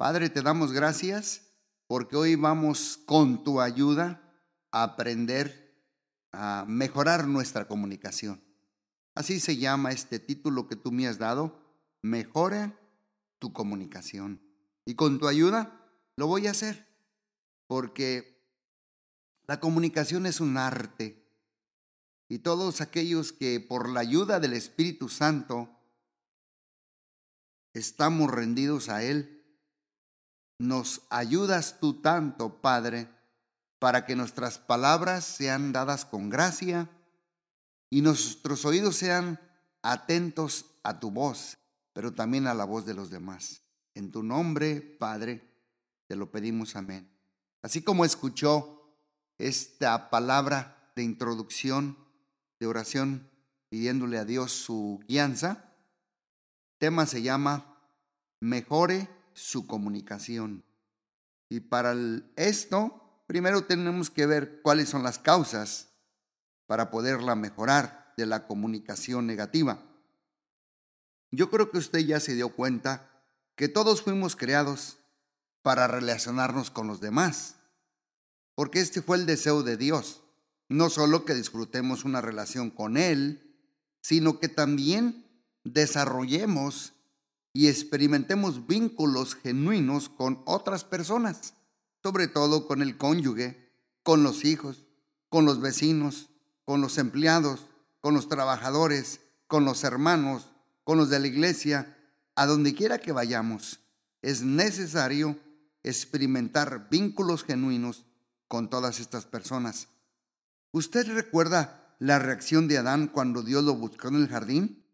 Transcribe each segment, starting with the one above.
Padre, te damos gracias porque hoy vamos con tu ayuda a aprender a mejorar nuestra comunicación. Así se llama este título que tú me has dado, Mejora tu comunicación. Y con tu ayuda lo voy a hacer, porque la comunicación es un arte. Y todos aquellos que por la ayuda del Espíritu Santo estamos rendidos a Él, nos ayudas tú tanto, Padre, para que nuestras palabras sean dadas con gracia y nuestros oídos sean atentos a tu voz, pero también a la voz de los demás. En tu nombre, Padre, te lo pedimos, amén. Así como escuchó esta palabra de introducción, de oración, pidiéndole a Dios su guianza, tema se llama Mejore su comunicación. Y para esto, primero tenemos que ver cuáles son las causas para poderla mejorar de la comunicación negativa. Yo creo que usted ya se dio cuenta que todos fuimos creados para relacionarnos con los demás, porque este fue el deseo de Dios, no solo que disfrutemos una relación con Él, sino que también desarrollemos y experimentemos vínculos genuinos con otras personas, sobre todo con el cónyuge, con los hijos, con los vecinos, con los empleados, con los trabajadores, con los hermanos, con los de la iglesia, a donde quiera que vayamos. Es necesario experimentar vínculos genuinos con todas estas personas. ¿Usted recuerda la reacción de Adán cuando Dios lo buscó en el jardín?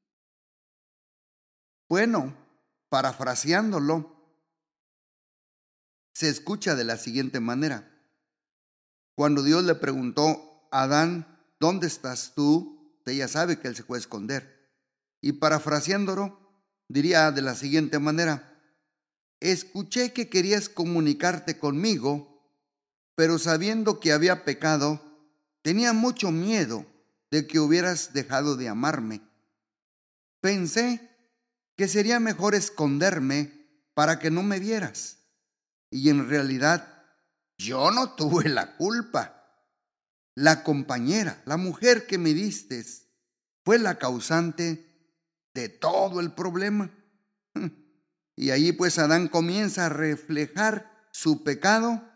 Bueno, parafraseándolo, se escucha de la siguiente manera. Cuando Dios le preguntó a Adán, ¿dónde estás tú? Ella sabe que él se puede esconder. Y parafraseándolo, diría de la siguiente manera, escuché que querías comunicarte conmigo, pero sabiendo que había pecado, tenía mucho miedo de que hubieras dejado de amarme. Pensé que sería mejor esconderme para que no me vieras. Y en realidad yo no tuve la culpa. La compañera, la mujer que me diste, fue la causante de todo el problema. Y ahí pues Adán comienza a reflejar su pecado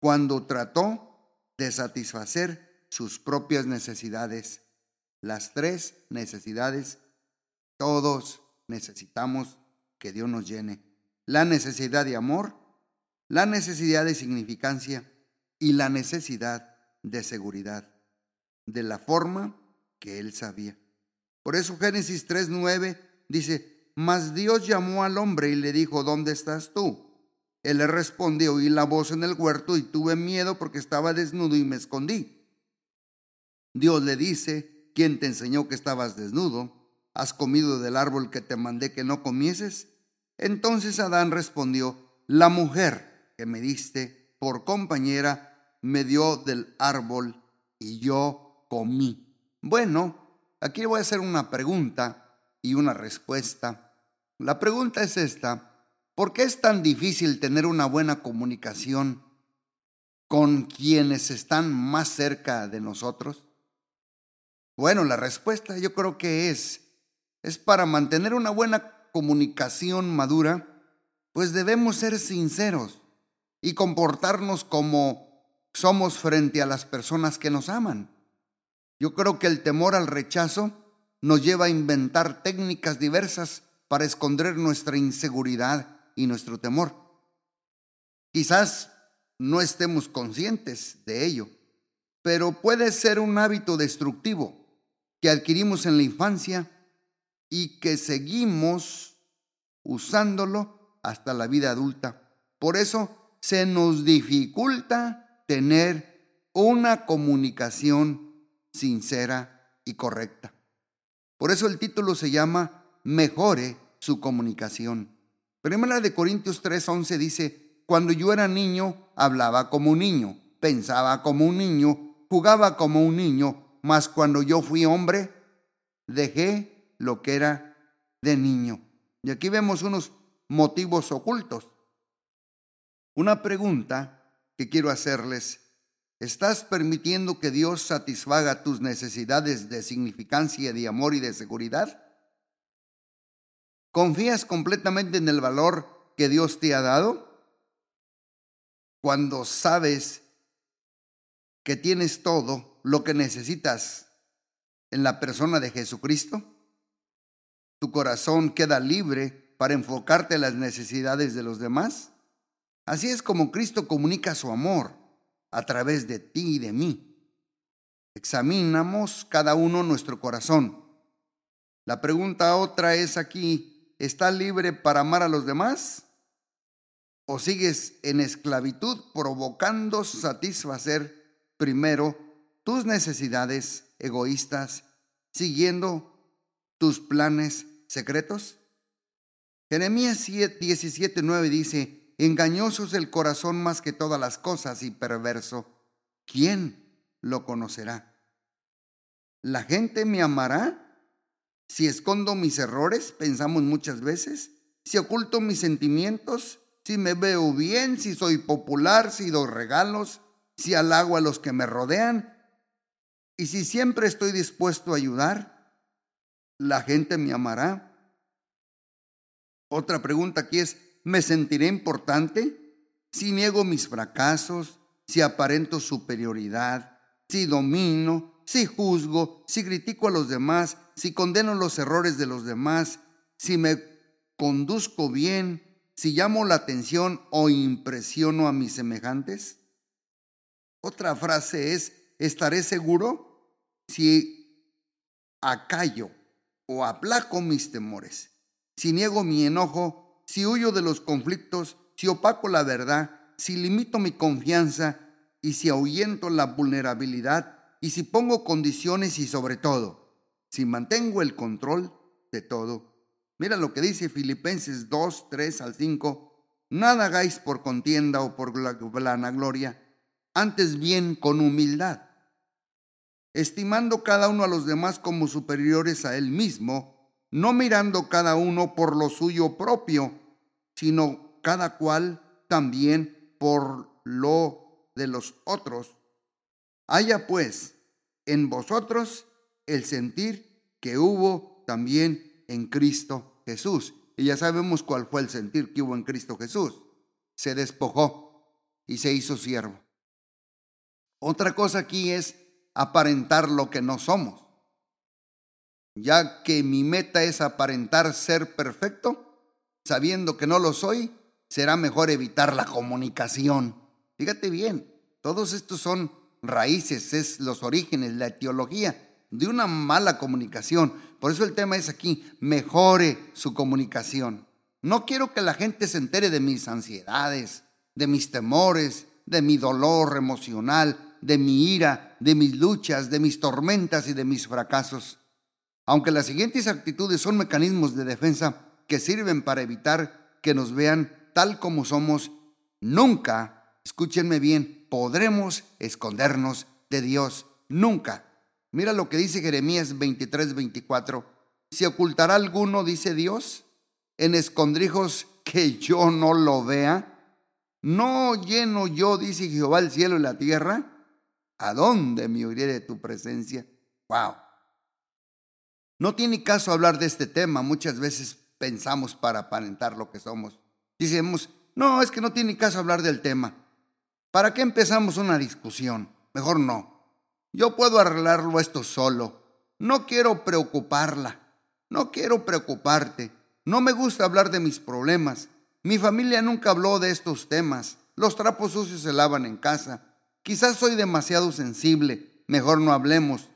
cuando trató de satisfacer sus propias necesidades. Las tres necesidades, todos necesitamos que Dios nos llene. La necesidad de amor, la necesidad de significancia y la necesidad de seguridad, de la forma que Él sabía. Por eso Génesis 3.9 dice, mas Dios llamó al hombre y le dijo, ¿dónde estás tú? Él le respondió, oí la voz en el huerto y tuve miedo porque estaba desnudo y me escondí. Dios le dice, ¿quién te enseñó que estabas desnudo? ¿Has comido del árbol que te mandé que no comieses? Entonces Adán respondió, la mujer que me diste por compañera me dio del árbol y yo comí. Bueno, aquí voy a hacer una pregunta y una respuesta. La pregunta es esta, ¿por qué es tan difícil tener una buena comunicación con quienes están más cerca de nosotros? Bueno, la respuesta yo creo que es es para mantener una buena comunicación madura, pues debemos ser sinceros y comportarnos como somos frente a las personas que nos aman. Yo creo que el temor al rechazo nos lleva a inventar técnicas diversas para esconder nuestra inseguridad y nuestro temor. Quizás no estemos conscientes de ello, pero puede ser un hábito destructivo que adquirimos en la infancia y que seguimos usándolo hasta la vida adulta. Por eso se nos dificulta tener una comunicación sincera y correcta. Por eso el título se llama Mejore su comunicación. Primera de Corintios 3:11 dice, cuando yo era niño, hablaba como un niño, pensaba como un niño, jugaba como un niño, mas cuando yo fui hombre, dejé lo que era de niño. Y aquí vemos unos motivos ocultos. Una pregunta que quiero hacerles. ¿Estás permitiendo que Dios satisfaga tus necesidades de significancia, de amor y de seguridad? ¿Confías completamente en el valor que Dios te ha dado? Cuando sabes que tienes todo lo que necesitas en la persona de Jesucristo, tu corazón queda libre para enfocarte en las necesidades de los demás. Así es como Cristo comunica su amor a través de ti y de mí. Examinamos cada uno nuestro corazón. La pregunta otra es aquí, ¿estás libre para amar a los demás? ¿O sigues en esclavitud provocando satisfacer primero tus necesidades egoístas, siguiendo tus planes secretos? Jeremías 17:9 dice, Engañoso es el corazón más que todas las cosas y perverso. ¿Quién lo conocerá? ¿La gente me amará? Si escondo mis errores, pensamos muchas veces, si oculto mis sentimientos, si me veo bien, si soy popular, si doy regalos, si halago a los que me rodean, y si siempre estoy dispuesto a ayudar, ¿la gente me amará? Otra pregunta aquí es, ¿Me sentiré importante? Si niego mis fracasos, si aparento superioridad, si domino, si juzgo, si critico a los demás, si condeno los errores de los demás, si me conduzco bien, si llamo la atención o impresiono a mis semejantes? Otra frase es, ¿estaré seguro si acallo o aplaco mis temores? Si niego mi enojo si huyo de los conflictos, si opaco la verdad, si limito mi confianza y si ahuyento la vulnerabilidad y si pongo condiciones y sobre todo, si mantengo el control de todo. Mira lo que dice Filipenses 2, 3 al 5. Nada hagáis por contienda o por vanagloria, antes bien con humildad, estimando cada uno a los demás como superiores a él mismo, no mirando cada uno por lo suyo propio, sino cada cual también por lo de los otros. Haya pues en vosotros el sentir que hubo también en Cristo Jesús. Y ya sabemos cuál fue el sentir que hubo en Cristo Jesús. Se despojó y se hizo siervo. Otra cosa aquí es aparentar lo que no somos. Ya que mi meta es aparentar ser perfecto, sabiendo que no lo soy, será mejor evitar la comunicación. Fíjate bien, todos estos son raíces, es los orígenes, la etiología de una mala comunicación. Por eso el tema es aquí, mejore su comunicación. No quiero que la gente se entere de mis ansiedades, de mis temores, de mi dolor emocional, de mi ira, de mis luchas, de mis tormentas y de mis fracasos. Aunque las siguientes actitudes son mecanismos de defensa, que sirven para evitar que nos vean tal como somos, nunca, escúchenme bien, podremos escondernos de Dios. Nunca. Mira lo que dice Jeremías 23, 24. ¿Se ocultará alguno, dice Dios, en escondrijos que yo no lo vea? ¿No lleno yo, dice Jehová, el cielo y la tierra? ¿A dónde me oiré de tu presencia? Wow. No tiene caso hablar de este tema. Muchas veces pensamos para aparentar lo que somos. Dicemos, no, es que no tiene caso hablar del tema. ¿Para qué empezamos una discusión? Mejor no. Yo puedo arreglarlo esto solo. No quiero preocuparla. No quiero preocuparte. No me gusta hablar de mis problemas. Mi familia nunca habló de estos temas. Los trapos sucios se lavan en casa. Quizás soy demasiado sensible. Mejor no hablemos.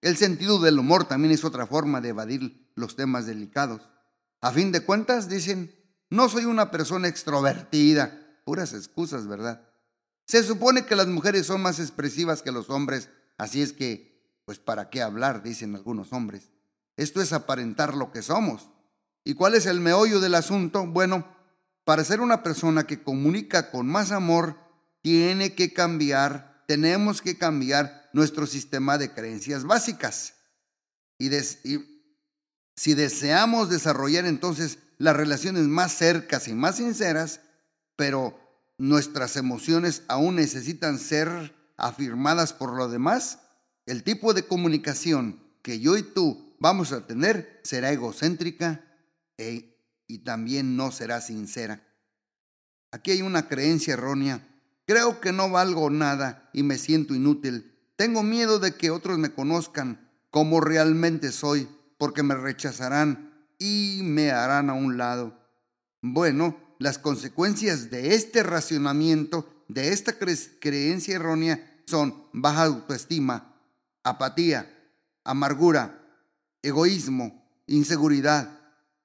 El sentido del humor también es otra forma de evadir los temas delicados. A fin de cuentas, dicen, no soy una persona extrovertida. Puras excusas, ¿verdad? Se supone que las mujeres son más expresivas que los hombres, así es que, pues, ¿para qué hablar? Dicen algunos hombres. Esto es aparentar lo que somos. ¿Y cuál es el meollo del asunto? Bueno, para ser una persona que comunica con más amor, tiene que cambiar, tenemos que cambiar nuestro sistema de creencias básicas. Y, si deseamos desarrollar entonces las relaciones más cercas y más sinceras, pero nuestras emociones aún necesitan ser afirmadas por lo demás, el tipo de comunicación que yo y tú vamos a tener será egocéntrica e, y también no será sincera. Aquí hay una creencia errónea. Creo que no valgo nada y me siento inútil. Tengo miedo de que otros me conozcan como realmente soy, porque me rechazarán y me harán a un lado. Bueno, las consecuencias de este racionamiento, de esta creencia errónea, son baja autoestima, apatía, amargura, egoísmo, inseguridad,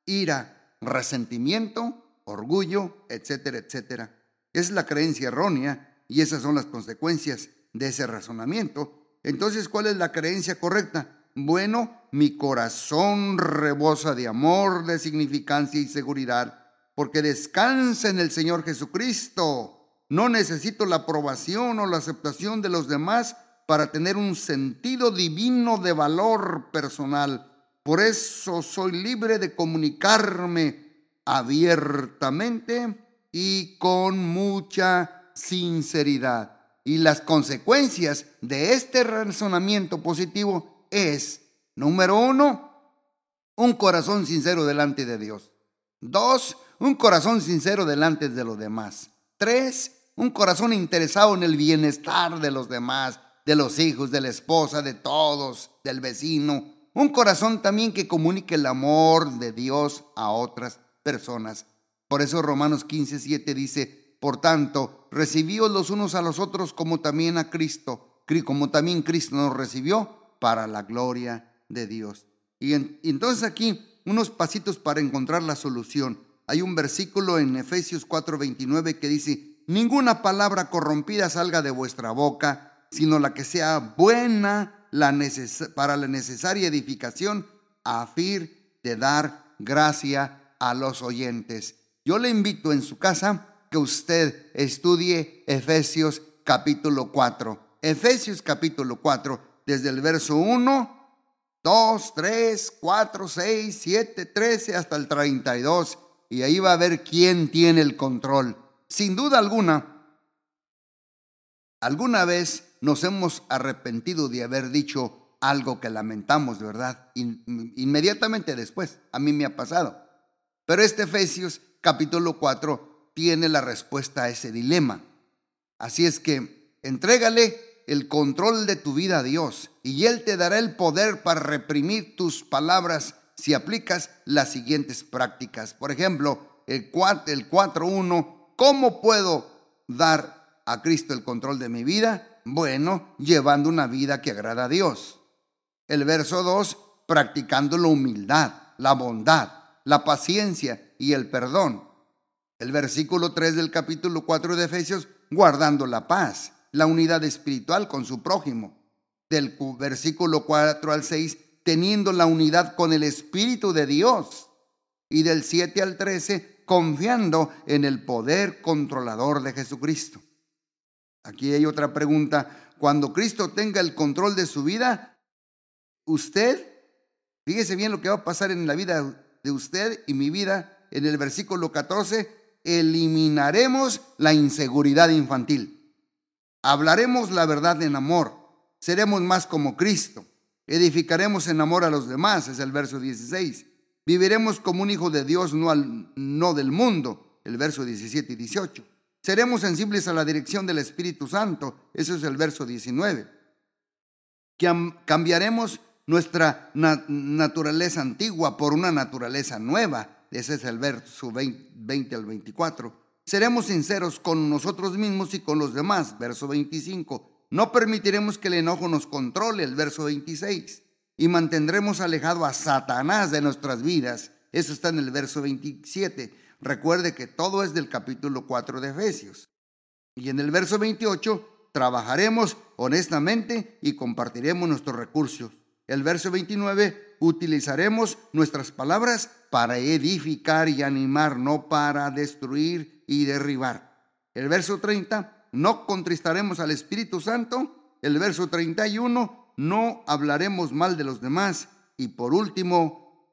ira, resentimiento, orgullo, etcétera, etcétera. Es la creencia errónea y esas son las consecuencias de ese razonamiento. Entonces, ¿cuál es la creencia correcta? Bueno, mi corazón rebosa de amor, de significancia y seguridad, porque descansa en el Señor Jesucristo. No necesito la aprobación o la aceptación de los demás para tener un sentido divino de valor personal. Por eso soy libre de comunicarme abiertamente y con mucha sinceridad. Y las consecuencias de este razonamiento positivo es, número uno, un corazón sincero delante de Dios. Dos, un corazón sincero delante de los demás. Tres, un corazón interesado en el bienestar de los demás de los hijos, de la esposa, de todos, del vecino. Un corazón también que comunique el amor de Dios a otras personas. Por eso Romanos 15, 7 dice, por tanto, recibíos los unos a los otros como también a Cristo, como también Cristo nos recibió para la gloria de Dios. Y, entonces aquí unos pasitos para encontrar la solución. Hay un versículo en Efesios 4:29 que dice, ninguna palabra corrompida salga de vuestra boca, sino la que sea buena para la necesaria edificación a fin de dar gracia a los oyentes. Yo le invito en su casa que usted estudie Efesios capítulo 4. Efesios capítulo 4, desde el verso 1, 2, 3, 4, 6, 7, 13 hasta el 32. Y ahí va a ver quién tiene el control. Sin duda alguna, alguna vez nos hemos arrepentido de haber dicho algo que lamentamos, ¿verdad? inmediatamente después, a mí me ha pasado. Pero este Efesios capítulo 4 tiene la respuesta a ese dilema. Así es que entrégale el control de tu vida a Dios y Él te dará el poder para reprimir tus palabras si aplicas las siguientes prácticas. Por ejemplo, el 4.1, ¿cómo puedo dar a Cristo el control de mi vida? Bueno, llevando una vida que agrada a Dios. El verso 2, practicando la humildad, la bondad, la paciencia y el perdón. El versículo 3 del capítulo 4 de Efesios, guardando la paz, la unidad espiritual con su prójimo. Del versículo 4 al 6, teniendo la unidad con el Espíritu de Dios. Y del 7 al 13, confiando en el poder controlador de Jesucristo. Aquí hay otra pregunta. Cuando Cristo tenga el control de su vida, usted, fíjese bien lo que va a pasar en la vida de usted y mi vida, en el versículo 14, eliminaremos la inseguridad infantil. Hablaremos la verdad en amor. Seremos más como Cristo. Edificaremos en amor a los demás, es el verso 16. Viviremos como un hijo de Dios, no, al, no del mundo, el verso 17 y 18. Seremos sensibles a la dirección del Espíritu Santo. Eso es el verso 19. Cambiaremos nuestra naturaleza antigua por una naturaleza nueva. Ese es el verso 20 al 24. Seremos sinceros con nosotros mismos y con los demás. Verso 25. No permitiremos que el enojo nos controle. El verso 26. Y mantendremos alejado a Satanás de nuestras vidas. Eso está en el verso 27 Recuerde que todo es del capítulo 4 de Efesios. Y en el verso 28, trabajaremos honestamente y compartiremos nuestros recursos. El verso 29, utilizaremos nuestras palabras para edificar y animar, no para destruir y derribar. El verso 30, no contristaremos al Espíritu Santo. El verso 31, no hablaremos mal de los demás. Y por último,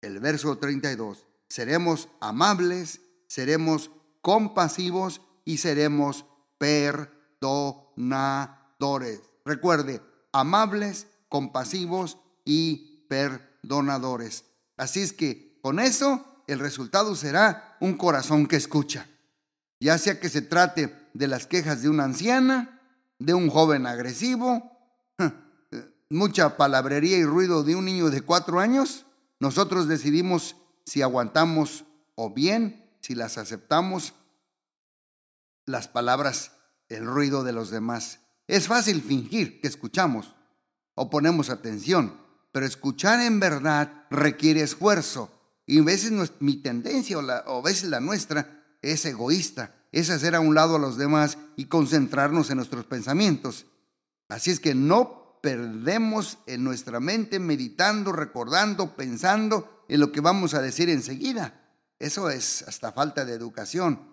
el verso 32, seremos amables, seremos compasivos y seremos perdonadores. Recuerde, amables, compasivos y perdonadores. Así es que con eso el resultado será un corazón que escucha. Ya sea que se trate de las quejas de una anciana, de un joven agresivo, mucha palabrería y ruido de un niño de cuatro años, nosotros decidimos si aguantamos o bien si las aceptamos las palabras, el ruido de los demás. Es fácil fingir que escuchamos o ponemos atención, pero escuchar en verdad requiere esfuerzo. Y a veces mi tendencia o, a veces la nuestra es egoísta, es hacer a un lado a los demás y concentrarnos en nuestros pensamientos. Así es que no perdemos en nuestra mente meditando, recordando, pensando en lo que vamos a decir enseguida. Eso es hasta falta de educación.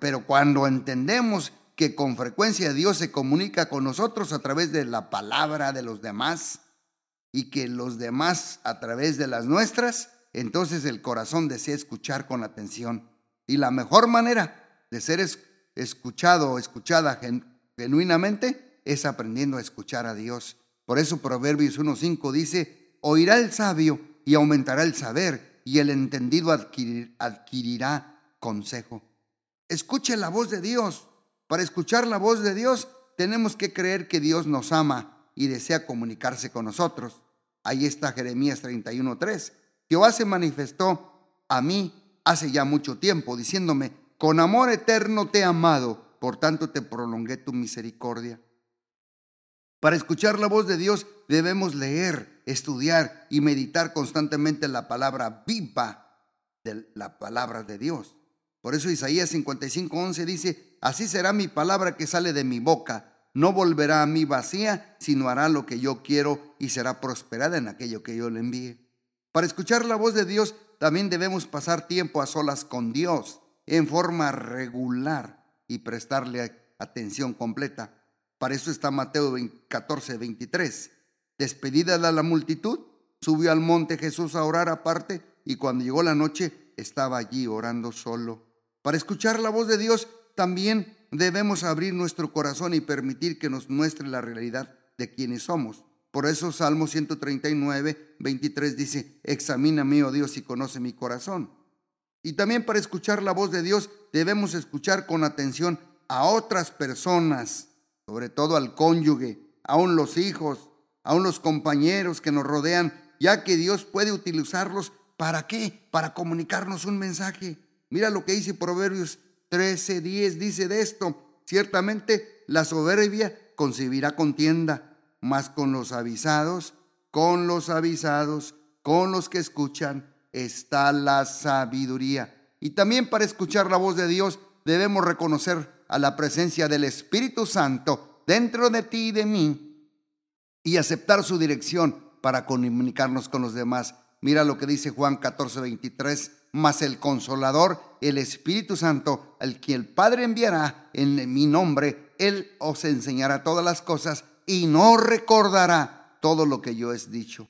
pero cuando entendemos que con frecuencia Dios se comunica con nosotros a través de la palabra de los demás y que los demás a través de las nuestras, entonces el corazón desea escuchar con atención. Y la mejor manera de ser escuchado o escuchada genuinamente es aprendiendo a escuchar a Dios. Por eso Proverbios 1.5 dice, oirá el sabio y aumentará el saber, y el entendido adquirirá consejo. Escuche la voz de Dios. Para escuchar la voz de Dios tenemos que creer que Dios nos ama y desea comunicarse con nosotros. Ahí está Jeremías 31.3. Jehová se manifestó a mí hace ya mucho tiempo, diciéndome, con amor eterno te he amado, por tanto te prolongué tu misericordia. Para escuchar la voz de Dios debemos leer, estudiar y meditar constantemente la palabra viva de la palabra de Dios. Por eso Isaías 55:11 dice, así será mi palabra que sale de mi boca. No volverá a mí vacía, sino hará lo que yo quiero y será prosperada en aquello que yo le envíe. Para escuchar la voz de Dios también debemos pasar tiempo a solas con Dios en forma regular y prestarle atención completa. Para eso está Mateo 14, 23. Despedida de la multitud, subió al monte Jesús a orar aparte y cuando llegó la noche estaba allí orando solo. Para escuchar la voz de Dios también debemos abrir nuestro corazón y permitir que nos muestre la realidad de quienes somos. Por eso Salmo 139, 23 dice, examíname, oh Dios, y conoce mi corazón. Y también para escuchar la voz de Dios debemos escuchar con atención a otras personas sobre todo al cónyuge, aún los hijos, aún los compañeros que nos rodean, ya que Dios puede utilizarlos para qué? Para comunicarnos un mensaje. Mira lo que dice Proverbios 13, 10, dice de esto, ciertamente la soberbia concebirá contienda, mas con los avisados, con los avisados, con los que escuchan, está la sabiduría. Y también para escuchar la voz de Dios debemos reconocer a la presencia del Espíritu Santo dentro de ti y de mí y aceptar su dirección para comunicarnos con los demás. Mira lo que dice Juan 14, 23. Mas el consolador, el Espíritu Santo, al que el Padre enviará en mi nombre, Él os enseñará todas las cosas y no recordará todo lo que yo he dicho.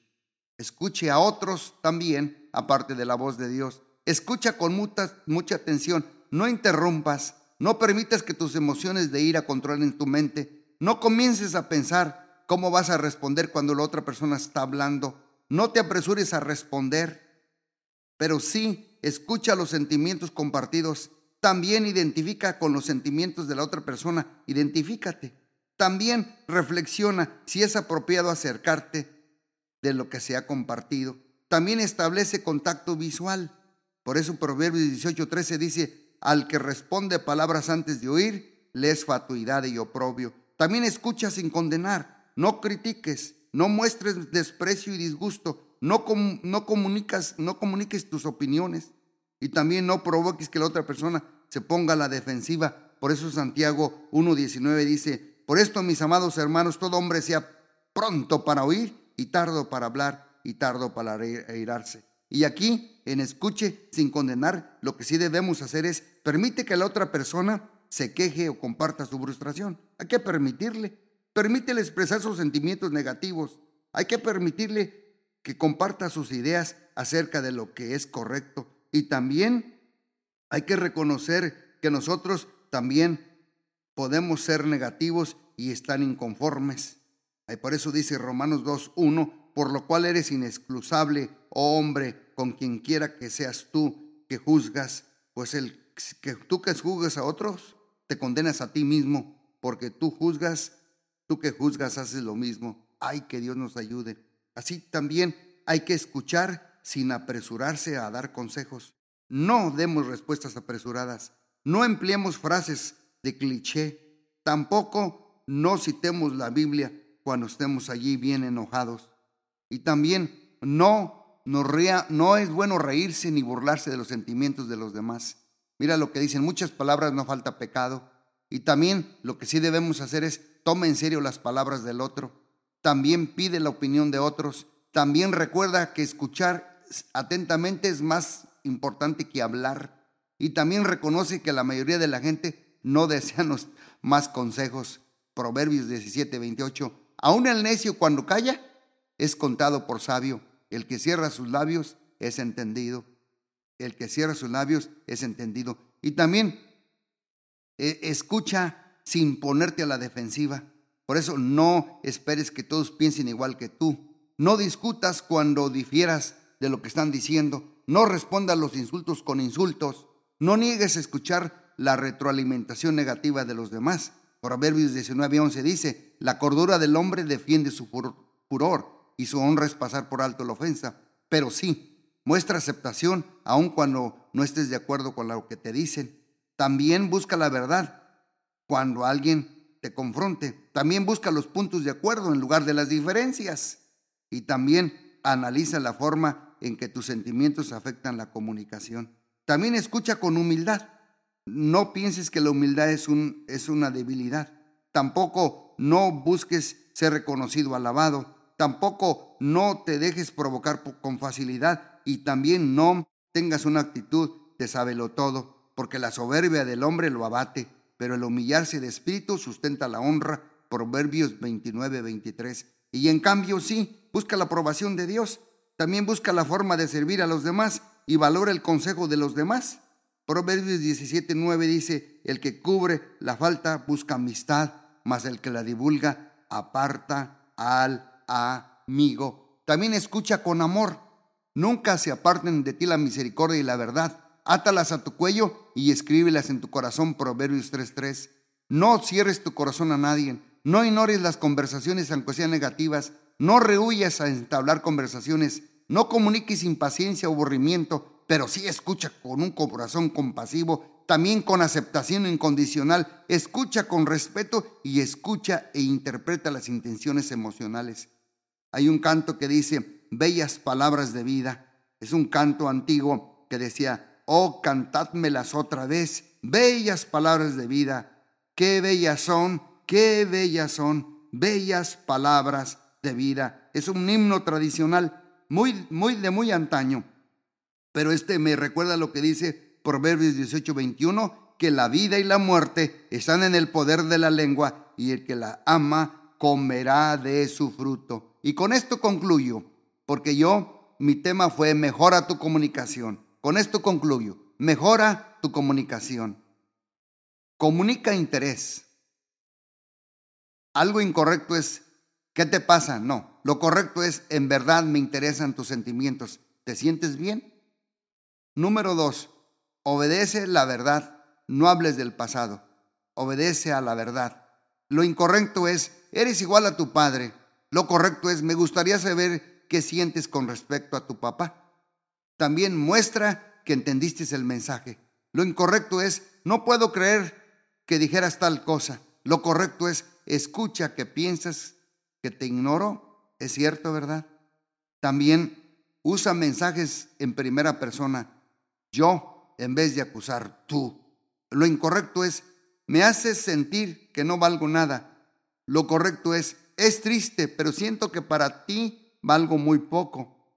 Escuche a otros también, aparte de la voz de Dios. Escucha con mucha, mucha atención. No interrumpas, no permitas que tus emociones de ira controlen tu mente. No comiences a pensar cómo vas a responder cuando la otra persona está hablando. No te apresures a responder, pero sí escucha los sentimientos compartidos. También identifica con los sentimientos de la otra persona. Identifícate. También reflexiona si es apropiado acercarte de lo que se ha compartido. También establece contacto visual. Por eso Proverbios 18:13 dice, al que responde palabras antes de oír, le es fatuidad y oprobio. También escucha sin condenar, no critiques, no muestres desprecio y disgusto, no, no, comunicas, no comuniques tus opiniones y también no provoques que la otra persona se ponga a la defensiva. Por eso Santiago 1.19 dice, por esto mis amados hermanos, todo hombre sea pronto para oír y tardo para hablar y tardo para airarse y aquí, en escuche sin condenar, lo que sí debemos hacer es permite que la otra persona se queje o comparta su frustración. Hay que permitirle. Permítele expresar sus sentimientos negativos. Hay que permitirle que comparta sus ideas acerca de lo que es correcto. Y también hay que reconocer que nosotros también podemos ser negativos y estar inconformes. Y por eso dice Romanos 2.1, por lo cual eres inexcusable, oh hombre, con quien quiera que seas tú que juzgas, pues el que tú que juzgas a otros, te condenas a ti mismo, porque tú juzgas, tú que juzgas haces lo mismo. Ay, que Dios nos ayude. Así también hay que escuchar sin apresurarse a dar consejos. No demos respuestas apresuradas. No empleemos frases de cliché. Tampoco no citemos la Biblia cuando estemos allí bien enojados. Y también no, no es bueno reírse ni burlarse de los sentimientos de los demás. Mira lo que dicen, muchas palabras no falta pecado. Y también lo que sí debemos hacer es toma en serio las palabras del otro. También pide la opinión de otros. También recuerda que escuchar atentamente es más importante que hablar. Y también reconoce que la mayoría de la gente no desea más consejos. Proverbios 17, 28. Aún el necio cuando calla es contado por sabio. El que cierra sus labios es entendido. El que cierra sus labios es entendido. Y también eh, escucha sin ponerte a la defensiva. Por eso no esperes que todos piensen igual que tú. No discutas cuando difieras de lo que están diciendo. No respondas los insultos con insultos. No niegues a escuchar la retroalimentación negativa de los demás. Proverbios 19:11 dice, la cordura del hombre defiende su furor y su honra es pasar por alto la ofensa. Pero sí, muestra aceptación aun cuando no estés de acuerdo con lo que te dicen. También busca la verdad cuando alguien te confronte. También busca los puntos de acuerdo en lugar de las diferencias. Y también analiza la forma en que tus sentimientos afectan la comunicación. También escucha con humildad. No pienses que la humildad es, un, es una debilidad. Tampoco no busques ser reconocido, alabado. Tampoco no te dejes provocar con facilidad y también no tengas una actitud de sábelo todo, porque la soberbia del hombre lo abate, pero el humillarse de espíritu sustenta la honra. Proverbios 29, 23. Y en cambio sí, busca la aprobación de Dios. También busca la forma de servir a los demás y valora el consejo de los demás. Proverbios 17, 9 dice, el que cubre la falta busca amistad, mas el que la divulga aparta al amigo. También escucha con amor. Nunca se aparten de ti la misericordia y la verdad. Átalas a tu cuello y escríbelas en tu corazón. Proverbios 3:3. No cierres tu corazón a nadie. No ignores las conversaciones aunque sean negativas. No rehuyas a entablar conversaciones. No comuniques impaciencia o aburrimiento, pero sí escucha con un corazón compasivo, también con aceptación incondicional. Escucha con respeto y escucha e interpreta las intenciones emocionales. Hay un canto que dice, bellas palabras de vida. Es un canto antiguo que decía, oh, cantádmelas otra vez, bellas palabras de vida. Qué bellas son, qué bellas son, bellas palabras vida. Es un himno tradicional muy, muy de muy antaño. Pero este me recuerda lo que dice Proverbios 18, 21, que la vida y la muerte están en el poder de la lengua y el que la ama comerá de su fruto. Y con esto concluyo, porque yo, mi tema fue mejora tu comunicación. Con esto concluyo, mejora tu comunicación. Comunica interés. Algo incorrecto es, ¿qué te pasa? No, lo correcto es, en verdad me interesan tus sentimientos. ¿Te sientes bien? Número dos, obedece la verdad, no hables del pasado, obedece a la verdad. Lo incorrecto es, eres igual a tu padre, lo correcto es, me gustaría saber qué sientes con respecto a tu papá. También muestra que entendiste el mensaje. Lo incorrecto es, no puedo creer que dijeras tal cosa. Lo correcto es, escucha que piensas que te ignoro. Es cierto, ¿verdad? También usa mensajes en primera persona. Yo, en vez de acusar tú. Lo incorrecto es, me haces sentir que no valgo nada. Lo correcto es, es triste, pero siento que para ti valgo muy poco.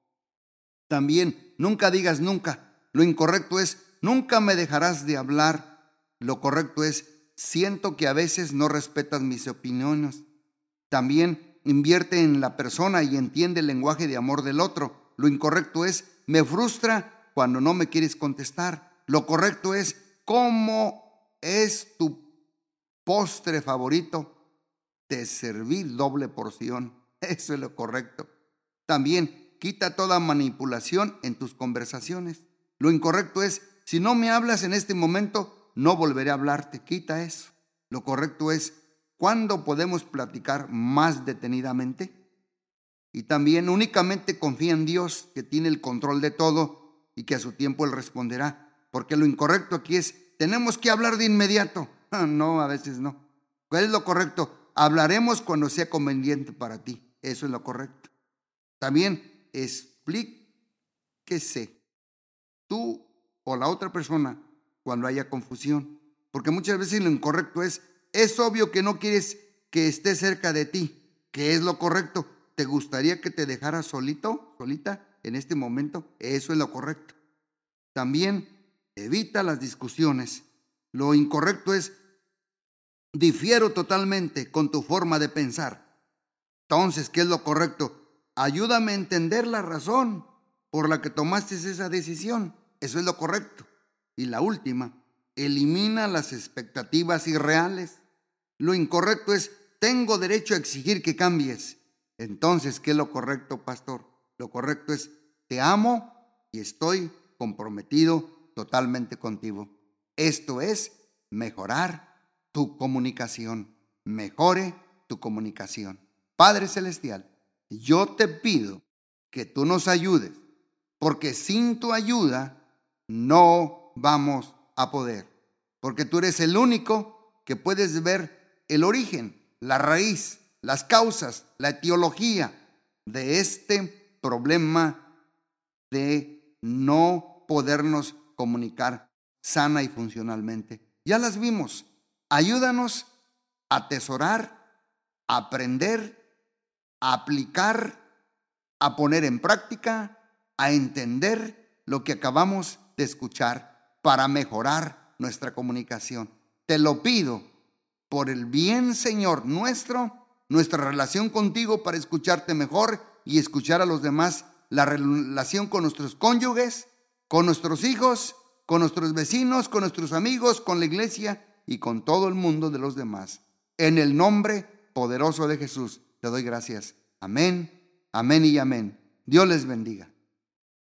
También, nunca digas nunca. Lo incorrecto es, nunca me dejarás de hablar. Lo correcto es, siento que a veces no respetas mis opiniones. También, invierte en la persona y entiende el lenguaje de amor del otro. Lo incorrecto es, me frustra cuando no me quieres contestar. Lo correcto es, ¿cómo es tu postre favorito, te serví doble porción. Eso es lo correcto. También quita toda manipulación en tus conversaciones. Lo incorrecto es, si no me hablas en este momento, no volveré a hablarte. Quita eso. Lo correcto es, ¿cuándo podemos platicar más detenidamente? Y también únicamente confía en Dios, que tiene el control de todo y que a su tiempo Él responderá. Porque lo incorrecto aquí es, tenemos que hablar de inmediato. No, a veces no. ¿Cuál es lo correcto? Hablaremos cuando sea conveniente para ti. Eso es lo correcto. También explíquese tú o la otra persona cuando haya confusión. Porque muchas veces lo incorrecto es, es obvio que no quieres que esté cerca de ti, que es lo correcto. ¿Te gustaría que te dejara solito, solita en este momento? Eso es lo correcto. También evita las discusiones. Lo incorrecto es, difiero totalmente con tu forma de pensar. Entonces, ¿qué es lo correcto? Ayúdame a entender la razón por la que tomaste esa decisión. Eso es lo correcto. Y la última, elimina las expectativas irreales. Lo incorrecto es, tengo derecho a exigir que cambies. Entonces, ¿qué es lo correcto, pastor? Lo correcto es, te amo y estoy comprometido totalmente contigo. Esto es mejorar tu comunicación. Mejore tu comunicación. Padre Celestial, yo te pido que tú nos ayudes, porque sin tu ayuda no vamos a poder. Porque tú eres el único que puedes ver el origen, la raíz las causas, la etiología de este problema de no podernos comunicar sana y funcionalmente. Ya las vimos. Ayúdanos a atesorar, a aprender, a aplicar, a poner en práctica, a entender lo que acabamos de escuchar para mejorar nuestra comunicación. Te lo pido por el bien, Señor nuestro, nuestra relación contigo para escucharte mejor y escuchar a los demás, la relación con nuestros cónyuges, con nuestros hijos, con nuestros vecinos, con nuestros amigos, con la iglesia y con todo el mundo de los demás. En el nombre poderoso de Jesús te doy gracias. Amén, amén y amén. Dios les bendiga.